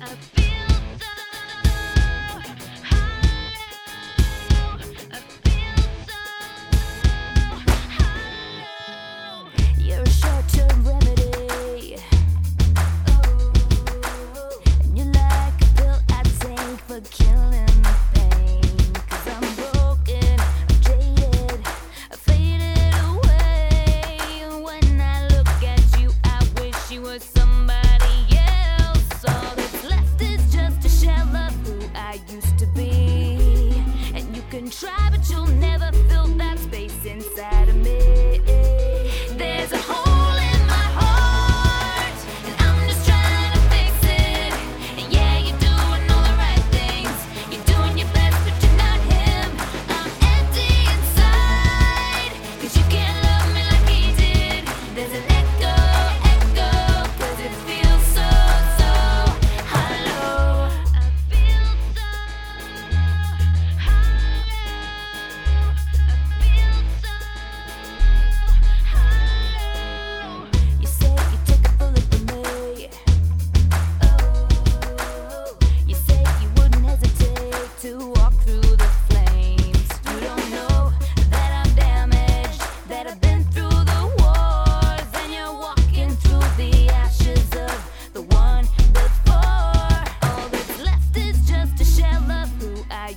Up. a try, but you'll never fill that space inside of me. There's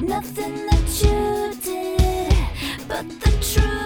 Nothing that you did, but the truth.